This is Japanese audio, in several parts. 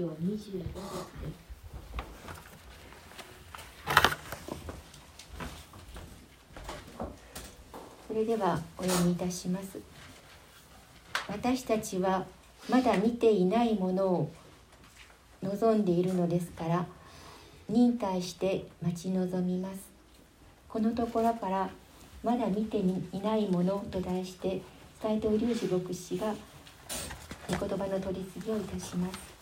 章25節です。それではお読みいたします。私たちはまだ見ていないものを望んでいるのですから忍耐して待ち望みます。このところからまだ見ていないものと題して斉藤隆二牧師が御言葉の取り次ぎをいたします。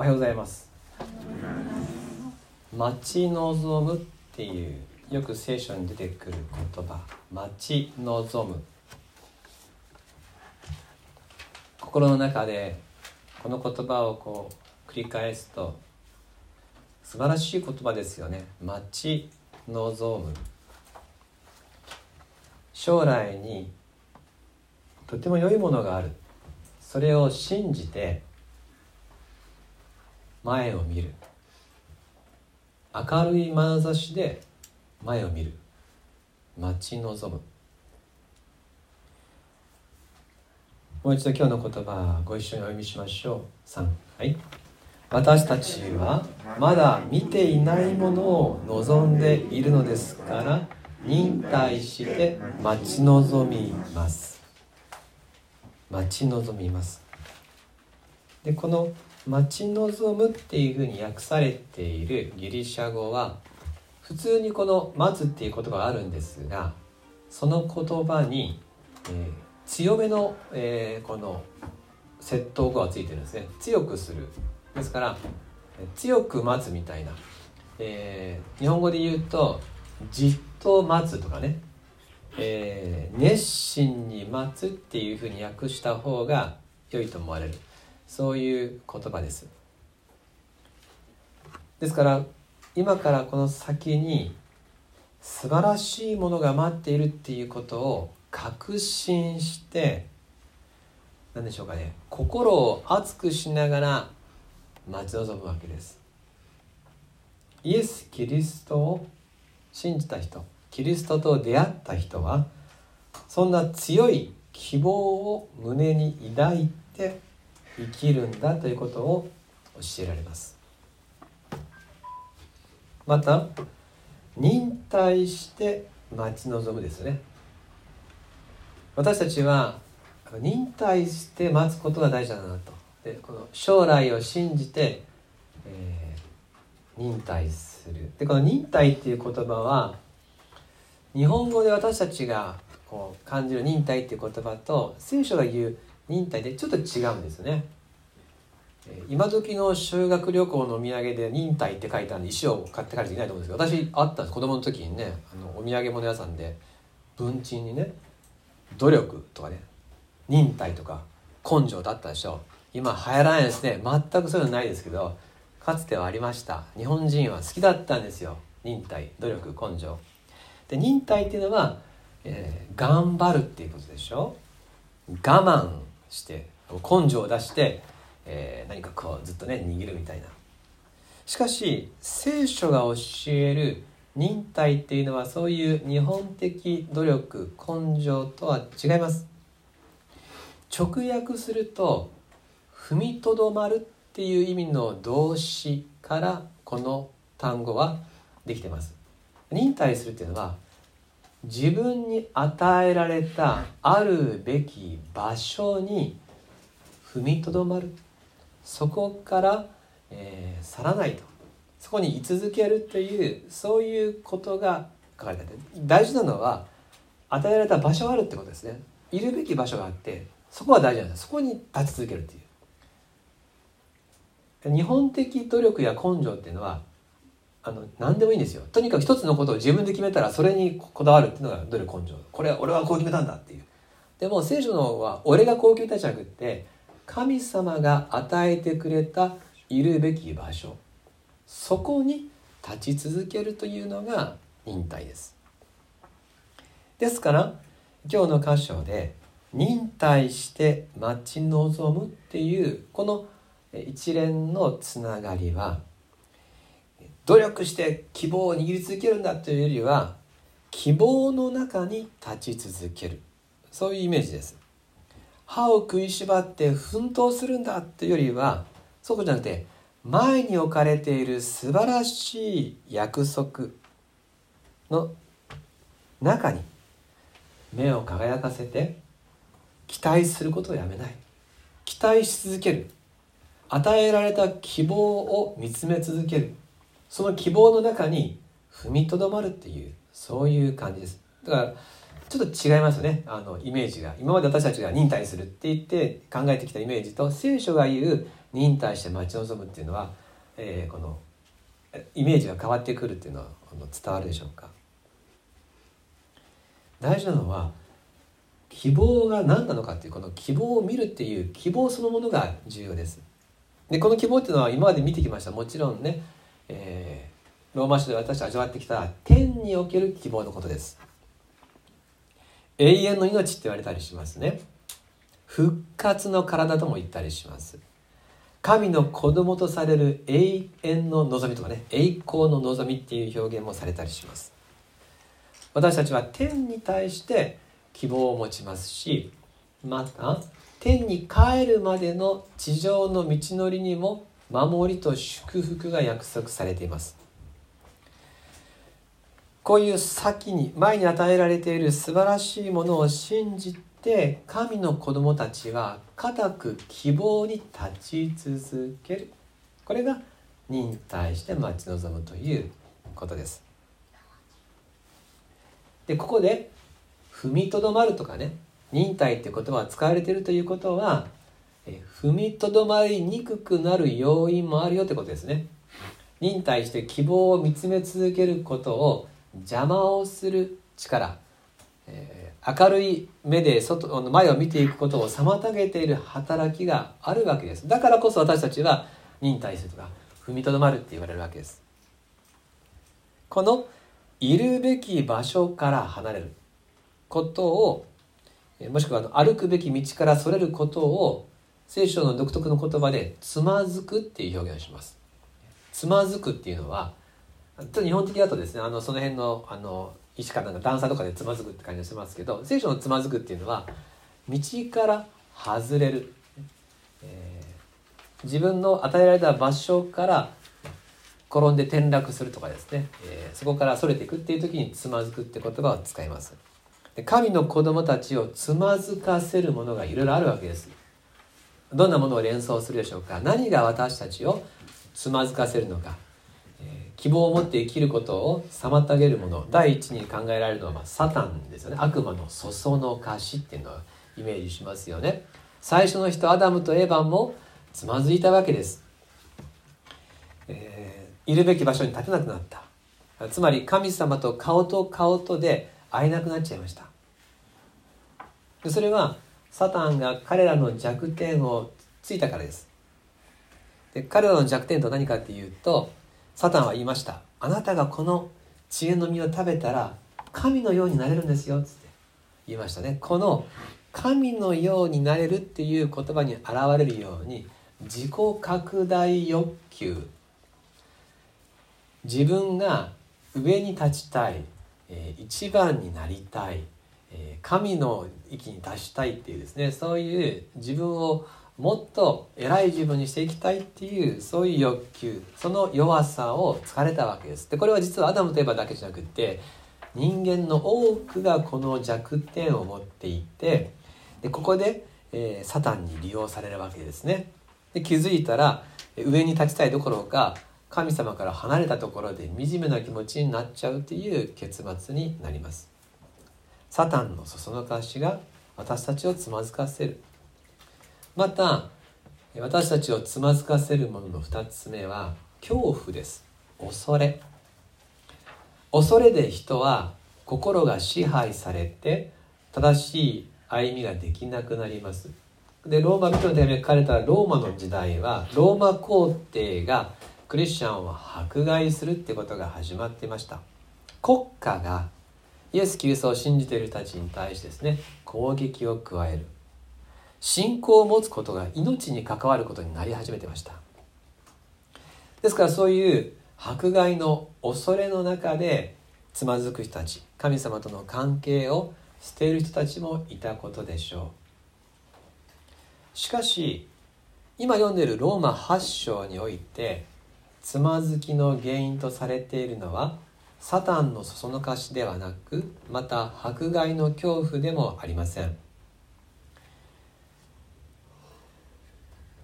おはようございます。待ち望むっていうよく聖書に出てくる言葉。待ち望む。心の中でこの言葉をこう繰り返すと素晴らしい言葉ですよね。待ち望む。将来にとても良いものがある。それを信じて前を見る。明るい眼差しで前を見る。待ち望む。もう一度今日の言葉ご一緒にお読みしましょう。3はい。私たちはまだ見ていないものを望んでいるのですから忍耐して待ち望みます。待ち望みます。でこの待ち望むっていうふうに訳されているギリシャ語は普通にこの「待つ」っていう言葉があるんですがその言葉に、えー、強めの、えー、この窃盗語がついてるんですね。強くする。ですから強く待つみたいな、えー、日本語で言うとじっと待つとかね、えー、熱心に待つっていうふうに訳した方が良いと思われる。そういう言葉です。ですから今からこの先に素晴らしいものが待っているっていうことを確信して何でしょうかね。心を熱くしながら待ち望むわけです。イエス・キリストを信じた人キリストと出会った人はそんな強い希望を胸に抱いて生きるんだということを教えられます。また忍耐して待ち望むですね。私たちは忍耐して待つことが大事だなと。でこの将来を信じて、えー、忍耐する。でこの忍耐っていう言葉は日本語で私たちがこう感じる忍耐っていう言葉と聖書が言う忍耐でちょっと違うんですね。今時の修学旅行のお土産で忍耐って書いてあるんで石を買って帰る人いないと思うんですけど私あったんです。子供の時にねあのお土産物屋さんで文鎮にね努力とかね忍耐とか根性とあったでしょ。今流行らないですね。全くそういうのないですけどかつてはありました。日本人は好きだったんですよ。忍耐努力根性。で忍耐っていうのは、えー、頑張るっていうことでしょ。我慢。して根性を出して、えー、何かこうずっとね握るみたいな。しかし聖書が教える忍耐っていうのはそういう日本的努力根性とは違います。直訳すると踏みとどまるっていう意味の動詞からこの単語はできてます。忍耐するっていうのは自分に与えられたあるべき場所に踏みとどまる。そこから、えー、去らないと。そこに居続けるというそういうことが書かれて大事なのは与えられた場所があるってことですね。いるべき場所があってそこは大事なんです。そこに立ち続けるっていう。日本的努力や根性っていうのはあの何でもいいんですよ。とにかく一つのことを自分で決めたらそれにこだわるっていうのが努力根性。これは俺はこう決めたんだっていう。でも聖書の方は俺がこう決めたじゃなくって神様が与えてくれたいるべき場所。そこに立ち続けるというのが忍耐です。ですから今日の箇所で忍耐して待ち望むっていうこの一連のつながりは努力して希望を握り続けるんだというよりは希望の中に立ち続ける。そういうイメージです。歯を食いしばって奮闘するんだというよりはそうじゃなくて前に置かれている素晴らしい約束の中に目を輝かせて期待することをやめない。期待し続ける。与えられた希望を見つめ続ける。その希望の中に踏みとどまるっていうそういう感じです。だからちょっと違いますね。あのイメージが。今まで私たちが忍耐するって言って考えてきたイメージと聖書が言う忍耐して待ち望むっていうのは、えー、このイメージが変わってくるっていうのは伝わるでしょうか。大事なのは希望が何なのかっていうこの希望を見るっていう希望そのものが重要です。でこの希望っていうのは今まで見てきました。もちろんね、えー、ローマ書で私たち味わってきた天における希望のことです。永遠の命って言われたりしますね。復活の体とも言ったりします。神の子供とされる永遠の望みとかね栄光の望みっていう表現もされたりします。私たちは天に対して希望を持ちますしまた天に帰るまでの地上の道のりにも守りと祝福が約束されています。こういう先に前に与えられている素晴らしいものを信じて神の子供たちは固く希望に立ち続ける。これが忍耐して待ち望むということです。でここで踏みとどまるとかね忍耐って言葉が使われているということは踏みとどまりにくくなる要因もあるよってことですね。忍耐して希望を見つめ続けることを邪魔をする力、えー、明るい目で外の前を見ていくことを妨げている働きがあるわけです。だからこそ私たちは忍耐するとか踏みとどまるって言われるわけです。このいるべき場所から離れることをもしくは歩くべき道からそれることを聖書の独特の言葉でつまずくっていう表現をします。つまずくっていうのはちょっと日本的だとですねあのその辺のあの石かなんか段差とかでつまずくって感じがしますけど聖書のつまずくっていうのは道から外れる、えー、自分の与えられた場所から転んで転落するとかですね、えー、そこからそれていくっていう時につまずくって言葉を使います。で神の子供たちをつまずかせるものがいろいろあるわけです。どんなものを連想するでしょうか？何が私たちをつまずかせるのか、えー、希望を持って生きることを妨げるもの。第一に考えられるのは、まあ、サタンですよね。悪魔のそそのかしっていうのをイメージしますよね。最初の人アダムとエヴァンもつまずいたわけです、えー、いるべき場所に立てなくなった。つまり神様と顔と顔とで会えなくなっちゃいました。それはサタンが彼らの弱点をついたからです。で彼らの弱点と何かっていうとサタンは言いました。あなたがこの知恵の実を食べたら神のようになれるんですよって言いましたね。この神のようになれるっていう言葉に現れるように自己拡大欲求。自分が上に立ちたいえ、一番になりたい、え、神の域に達したいっていうですねそういう自分をもっと偉い自分にしていきたいっていうそういう欲求その弱さを疲れたわけです。でこれは実はアダムといえばだけじゃなくって人間の多くがこの弱点を持っていてでここで、えー、サタンに利用されるわけですね。で気づいたら上に立ちたいどころか神様から離れたところで惨めな気持ちになっちゃうという結末になります。サタンのそそのかしが私たちをつまずかせる。また私たちをつまずかせるものの2つ目は恐怖です。恐れ。恐れで人は心が支配されて正しい歩みができなくなります。でローマ人の手紙が書かれたローマの時代はローマ皇帝がクリスチャンを迫害するってことが始まっていました。国家がイエス・キリストを信じている人たちに対してですね攻撃を加える。信仰を持つことが命に関わることになり始めてました。ですからそういう迫害の恐れの中でつまずく人たち神様との関係を捨てる人たちもいたことでしょう。しかし今読んでいるローマ8章においてつまずきの原因とされているのはサタンのそそのかしではなくまた迫害の恐怖でもありません。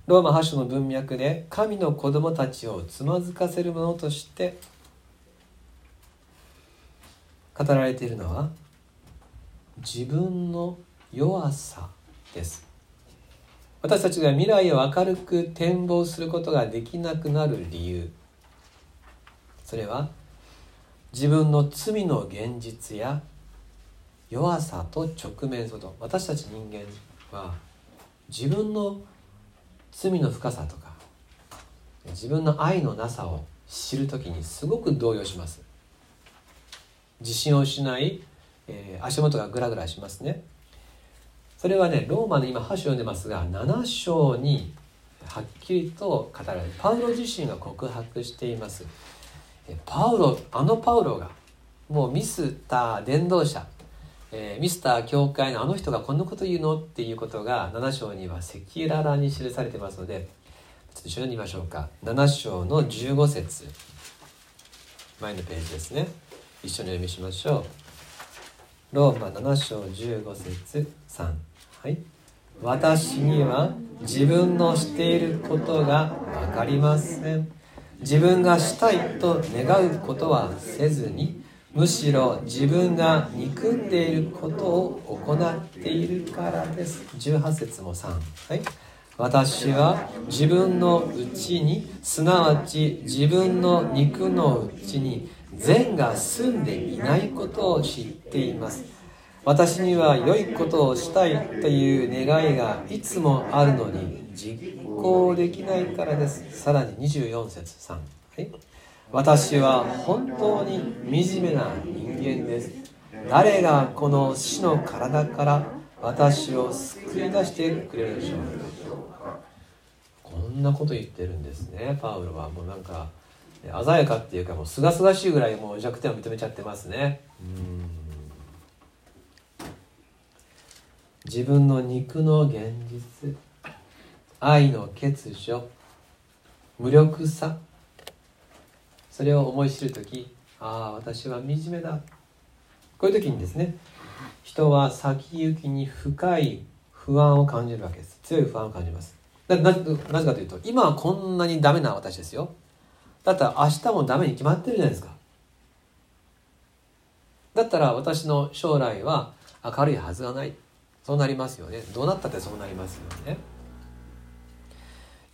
ローマ8章の文脈で神の子供たちをつまずかせるものとして語られているのは自分の弱さです。私たちが未来を明るく展望することができなくなる理由。それは自分の罪の現実や弱さと直面すると。私たち人間は自分の罪の深さとか自分の愛のなさを知る時にすごく動揺します。自信を失い、えー、足元がグラグラしますね。それはねローマの今8章読んでますが7章にはっきりと語られる。パウロ自身が告白しています。パウロあのパウロがもうミスター伝道者、えー、ミスター教会のあの人がこんなこと言うのっていうことが7章には赤裸々に記されてますのでちょっと一緒に見ましょうか。7章の15節。前のページですね。一緒に読みしましょう。ローマ7章15節3はい。私には自分のしていることが分かりません。自分がしたいと願うことはせずにむしろ自分が憎んでいることを行っているからです。18節も3はい。私は自分のうちにすなわち自分の肉のうちに善が住んでいないことを知っています。私には良いことをしたいという願いがいつもあるのに実行できないからです。さらに24節3、はい、私は本当に惨めな人間です。誰がこの死の体から私を救い出してくれるでしょうこんなこと言ってるんですね。パウロはもうなんか鮮やかっていうかもうすがすがしいぐらいもう弱点を認めちゃってますね。自分の肉の現実。愛の欠如。無力さ。それを思い知る時ああ私は惨めだ。こういう時にですね人は先行きに深い不安を感じるわけです。強い不安を感じます。ななぜかというと今はこんなにダメな私ですよ。だったら明日もダメに決まってるじゃないですか。だったら私の将来は明るいはずがない。そうなりますよね。どうなったってそうなりますよね。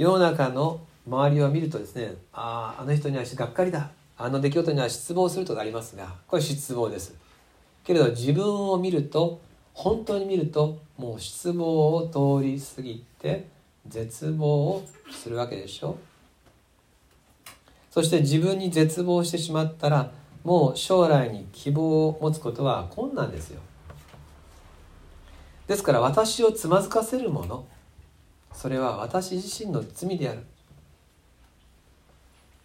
世の中の周りを見るとですねあああの人にはがっかりだ。あの出来事には失望するとかありますがこれ失望です。けれど自分を見ると本当に見るともう失望を通り過ぎて絶望をするわけでしょ。そして自分に絶望してしまったらもう将来に希望を持つことは困難ですよ。ですから私をつまずかせるものそれは私自身の罪である。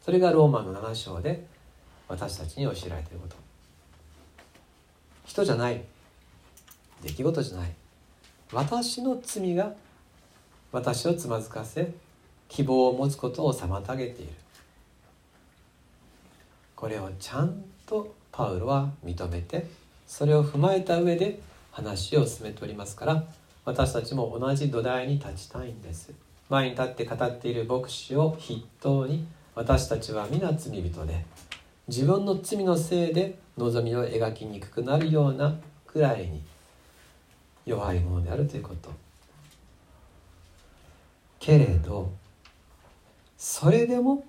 それがローマの7章で私たちに教えられていること。人じゃない。出来事じゃない。私の罪が私をつまずかせ希望を持つことを妨げている。これをちゃんとパウロは認めてそれを踏まえた上で話を進めておりますから私たちも同じ土台に立ちたいんです。前に立って語っている牧師を筆頭に私たちは皆罪人で自分の罪のせいで望みを描きにくくなるようなくらいに弱いものであるということ。けれどそれでも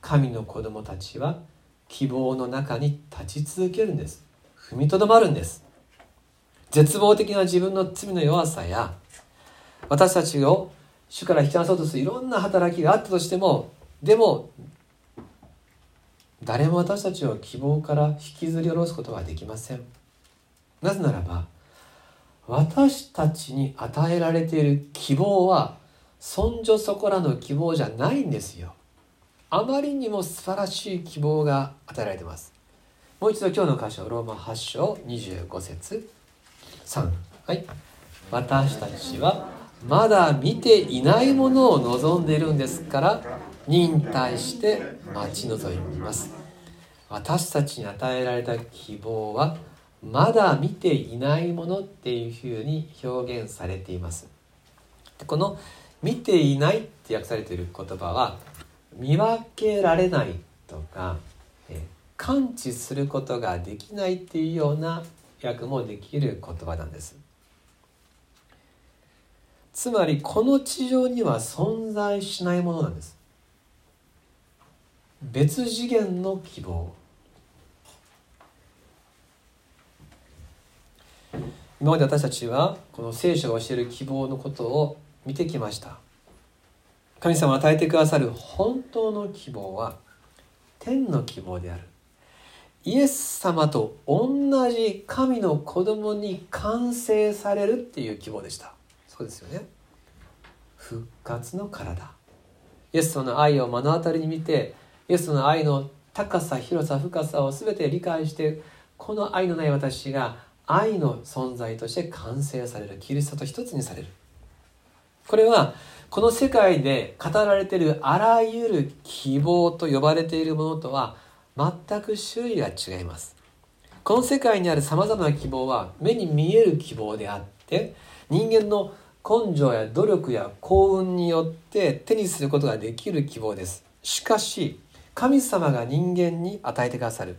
神の子供たちは希望の中に立ち続けるんです。踏みとどまるんです。絶望的な自分の罪の弱さや私たちを主から引き離そうとするいろんな働きがあったとしてもでも誰も私たちを希望から引きずり下ろすことはできません。なぜならば私たちに与えられている希望はそんじょそこらの希望じゃないんですよ。あまりにも素晴らしい希望が与えられてます。もう一度今日の箇所ローマ8章25節。3はい。私たちはまだ見ていないものを望んでいるんですから忍耐して待ち望みます。私たちに与えられた希望はまだ見ていないものっていうふうに表現されています。この「見ていない」って訳されている言葉は見分けられないとか感知することができないっていうような訳もできる言葉なんです。つまりこの地上には存在しないものなんです。別次元の希望。今まで私たちはこの聖書が教える希望のことを見てきました。神様与えてくださる本当の希望は天の希望である。イエス様と同じ神の子供に完成されるっていう希望でした。そうですよね。復活の体。イエス様の愛を目の当たりに見てイエス様の愛の高さ広さ深さを全て理解してこの愛のない私が愛の存在として完成されるキリストと一つにされる。これはこの世界で語られているあらゆる希望と呼ばれているものとは全く種類が違います。この世界にあるさまざまな希望は目に見える希望であって人間の根性や努力や幸運によって手にすることができる希望です。しかし神様が人間に与えてくださる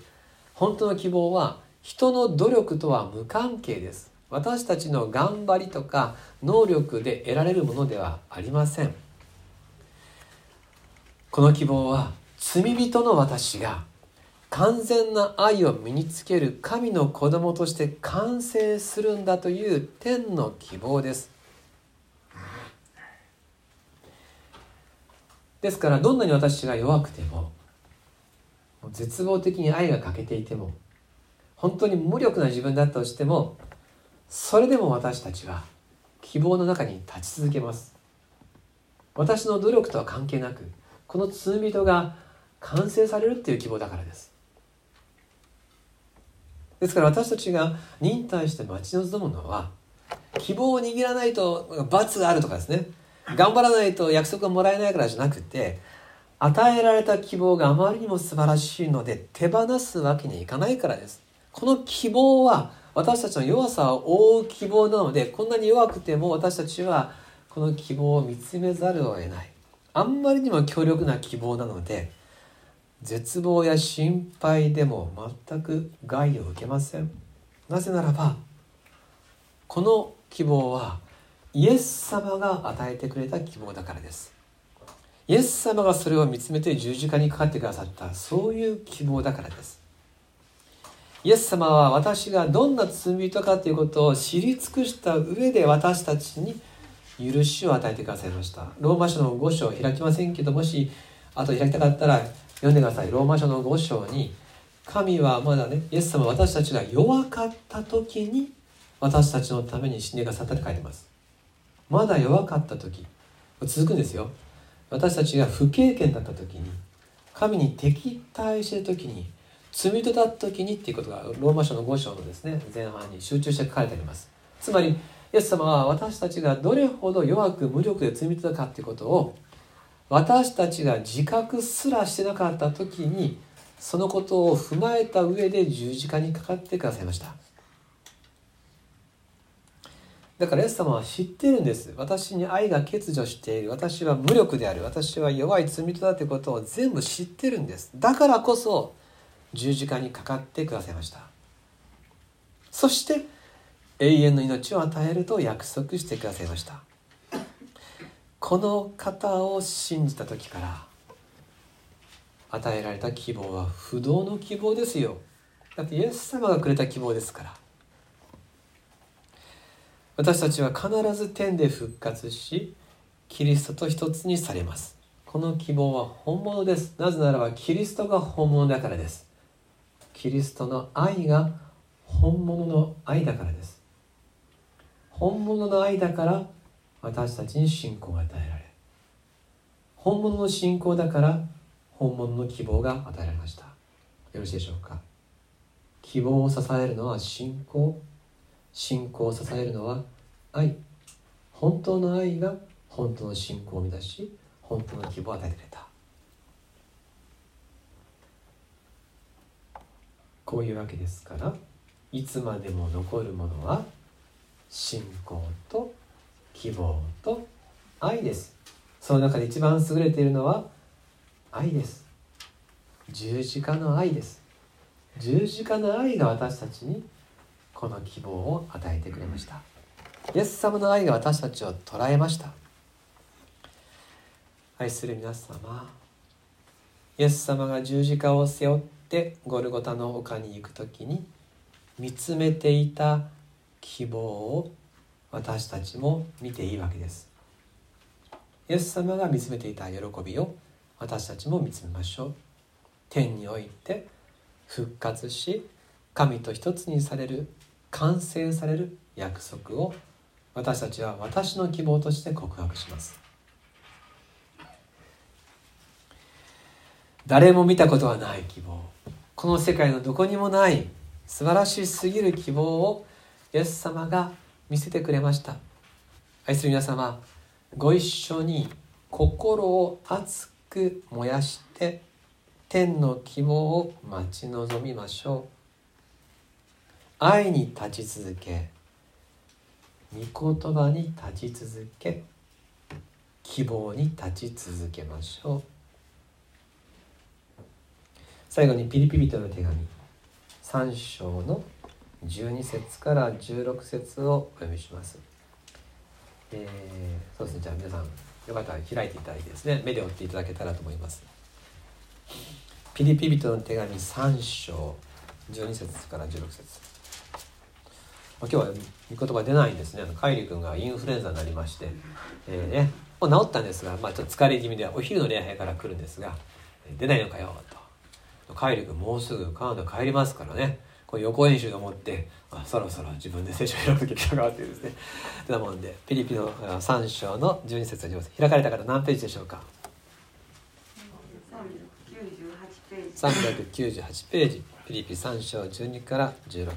本当の希望は人の努力とは無関係です。私たちの頑張りとか能力で得られるものではありません。この希望は罪人の私が完全な愛を身につける神の子供として完成するんだという天の希望です。ですからどんなに私が弱くても絶望的に愛が欠けていても本当に無力な自分だったとしてもそれでも私たちは希望の中に立ち続けます。私の努力とは関係なくこの罪人が完成されるっていう希望だからです。ですから私たちが忍耐して待ち望むのは希望を握らないと罰があるとかですね。頑張らないと約束がもらえないからじゃなくて与えられた希望があまりにも素晴らしいので手放すわけにいかないからです。この希望は私たちの弱さを覆う希望なのでこんなに弱くても私たちはこの希望を見つめざるを得ない。あんまりにも強力な希望なので絶望や心配でも全く害を受けません。なぜならばこの希望はイエス様が与えてくれた希望だからです。イエス様がそれを見つめて十字架にかかってくださったそういう希望だからです。イエス様は私がどんな罪人かということを知り尽くした上で私たちに許しを与えてくださいました。ローマ書の5章開きませんけどもしあと開きたかったら読んでくださいローマ書の5章に神はまだねイエス様私たちが弱かった時に私たちのために死んでくださったって書いてます。まだ弱かった時続くんですよ。私たちが不経験だった時に神に敵対してる時に罪人だった時にっていうことがローマ書の5章のですね前半に集中して書かれてあります。つまりイエス様は私たちがどれほど弱く無力で罪人だかっていうことを私たちが自覚すらしてなかった時にそのことを踏まえた上で十字架にかかってくださいました。だからイエス様は知ってるんです。私に愛が欠如している。私は無力である。私は弱い罪人だということを全部知ってるんです。だからこそ十字架にかかってくださいました。そして永遠の命を与えると約束してくださいました。この方を信じた時から与えられた希望は不動の希望ですよ。だってイエス様がくれた希望ですから。私たちは必ず天で復活しキリストと一つにされます。この希望は本物です。なぜならばキリストが本物だからです。キリストの愛が本物の愛だからです。本物の愛だから私たちに信仰が与えられ本物の信仰だから本物の希望が与えられました。よろしいでしょうか？希望を支えるのは信仰。信仰を支えるのは愛。本当の愛が本当の信仰を生み出し本当の希望を与えてくれた。こういうわけですからいつまでも残るものは信仰と希望と愛です。その中で一番優れているのは愛です。十字架の愛です。十字架の愛が私たちにこの希望を与えてくれました。イエス様の愛が私たちを捉えました。愛する皆様イエス様が十字架を背負ってゴルゴタの丘に行く時に見つめていた希望を私たちも見ていいわけです。イエス様が見つめていた喜びを私たちも見つめましょう。天において復活し神と一つにされる完成される約束を私たちは私の希望として告白します。誰も見たことはない希望。この世界のどこにもない素晴らしすぎる希望をイエス様が見せてくれました。愛する皆様ご一緒に心を熱く燃やして天の希望を待ち望みましょう。愛に立ち続け御言葉に立ち続け希望に立ち続けましょう。最後にピリピリとの手紙3章の12節から16節をお読みします。えー、そうですねじゃあ皆さんよかったら開いていただいてですね目で追っていただけたらと思います。ピリピリとの手紙3章12節から16節今日は御言葉出ないんですね。カイリ君がインフルエンザになりまして、えー、ね、もう治ったんですが、まあ、ちょっと疲れ気味でお昼の礼拝から来るんですが、出ないのかよと。カイリ君もうすぐカナダ帰りますからねこれ予行演習と思ってあそろそろ自分で聖書を開く時来たかってですね。て なもんでピリピの3章の12節の節開かれた方何ページでしょうか？398ページ。ピリピ3章12から16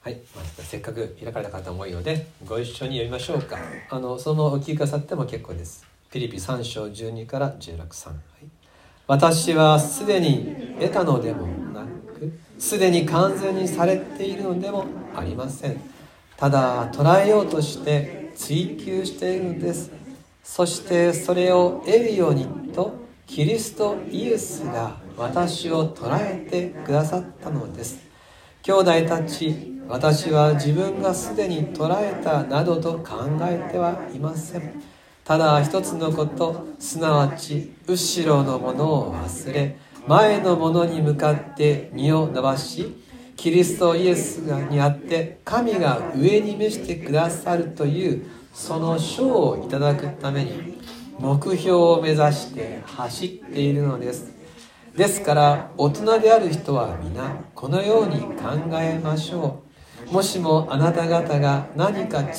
はい、まあ、せっかく開かれた方も多いのでご一緒に読みましょうか。あのそのお聞きくださっても結構です。ピリピ3章12から163、はい、私はすでに得たのでもなくすでに完全にされているのでもありません。ただ捉えようとして追求しているのです。そしてそれを得るようにとキリストイエスが私を捉えてくださったのです。兄弟たち私は自分がすでに捉えたなどと考えてはいません。ただ一つのことすなわち後ろのものを忘れ前のものに向かって身を伸ばしキリストイエスにあって神が上に召してくださるというその賞をいただくために目標を目指して走っているのです。ですから大人である人は皆このように考えましょう。もしもあなた方が何か違う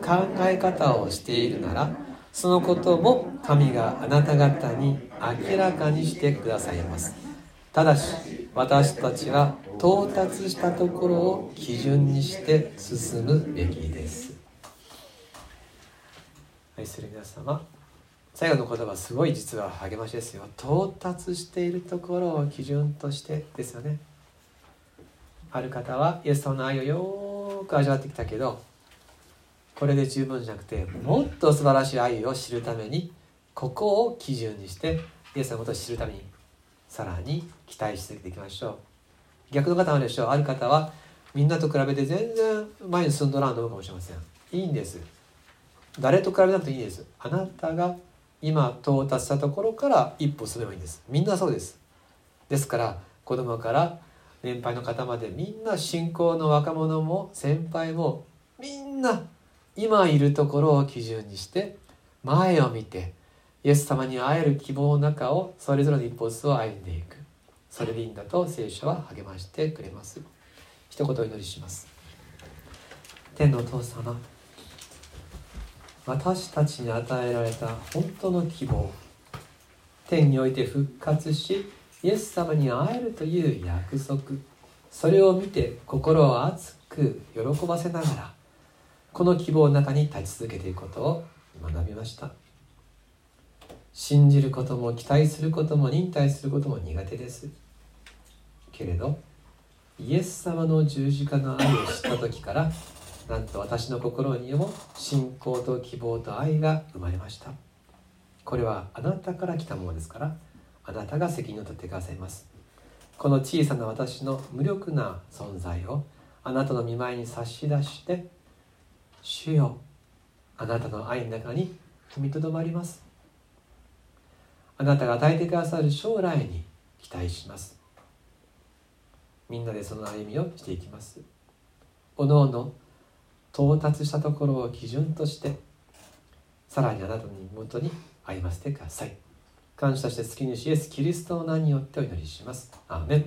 考え方をしているならそのことも神があなた方に明らかにしてくださいます。ただし私たちは到達したところを基準にして進むべきです。愛する皆様最後の言葉すごい実は励ましですよ。到達しているところを基準としてですよね。ある方はイエス様の愛をよく味わってきたけどこれで十分じゃなくてもっと素晴らしい愛を知るためにここを基準にしてイエスのことを知るためにさらに期待し続けていきましょう。逆の方もあるでしょう。ある方はみんなと比べて全然前に進んどらんと思うかもしれません。いいんです。誰と比べなくていいんです。あなたが今到達したところから一歩進めばいいんです。みんなそうです。ですから子供から年配の方までみんな信仰の若者も先輩もみんな今いるところを基準にして前を見てイエス様に会える希望の中をそれぞれの一歩ずつを歩んでいく。それでいいんだと聖書は励ましてくれます。一言お祈りします。天のお父様私たちに与えられた本当の希望天において復活しイエス様に会えるという約束それを見て心を熱く喜ばせながらこの希望の中に立ち続けていくことを学びました。信じることも期待することも忍耐することも苦手です。けれどイエス様の十字架の愛を知った時からなんと私の心にも信仰と希望と愛が生まれました。これはあなたから来たものですからあなたが責任を取ってくださいます。この小さな私の無力な存在をあなたの見舞いに差し出して主よ。あなたの愛の中に踏みとどまります。あなたが与えてくださる将来に期待します。みんなでその歩みをしていきます。おのおの到達したところを基準としてさらにあなたの妹に歩ませてください。感謝して好きにしイエスキリストの名によってお祈りします。アーメン。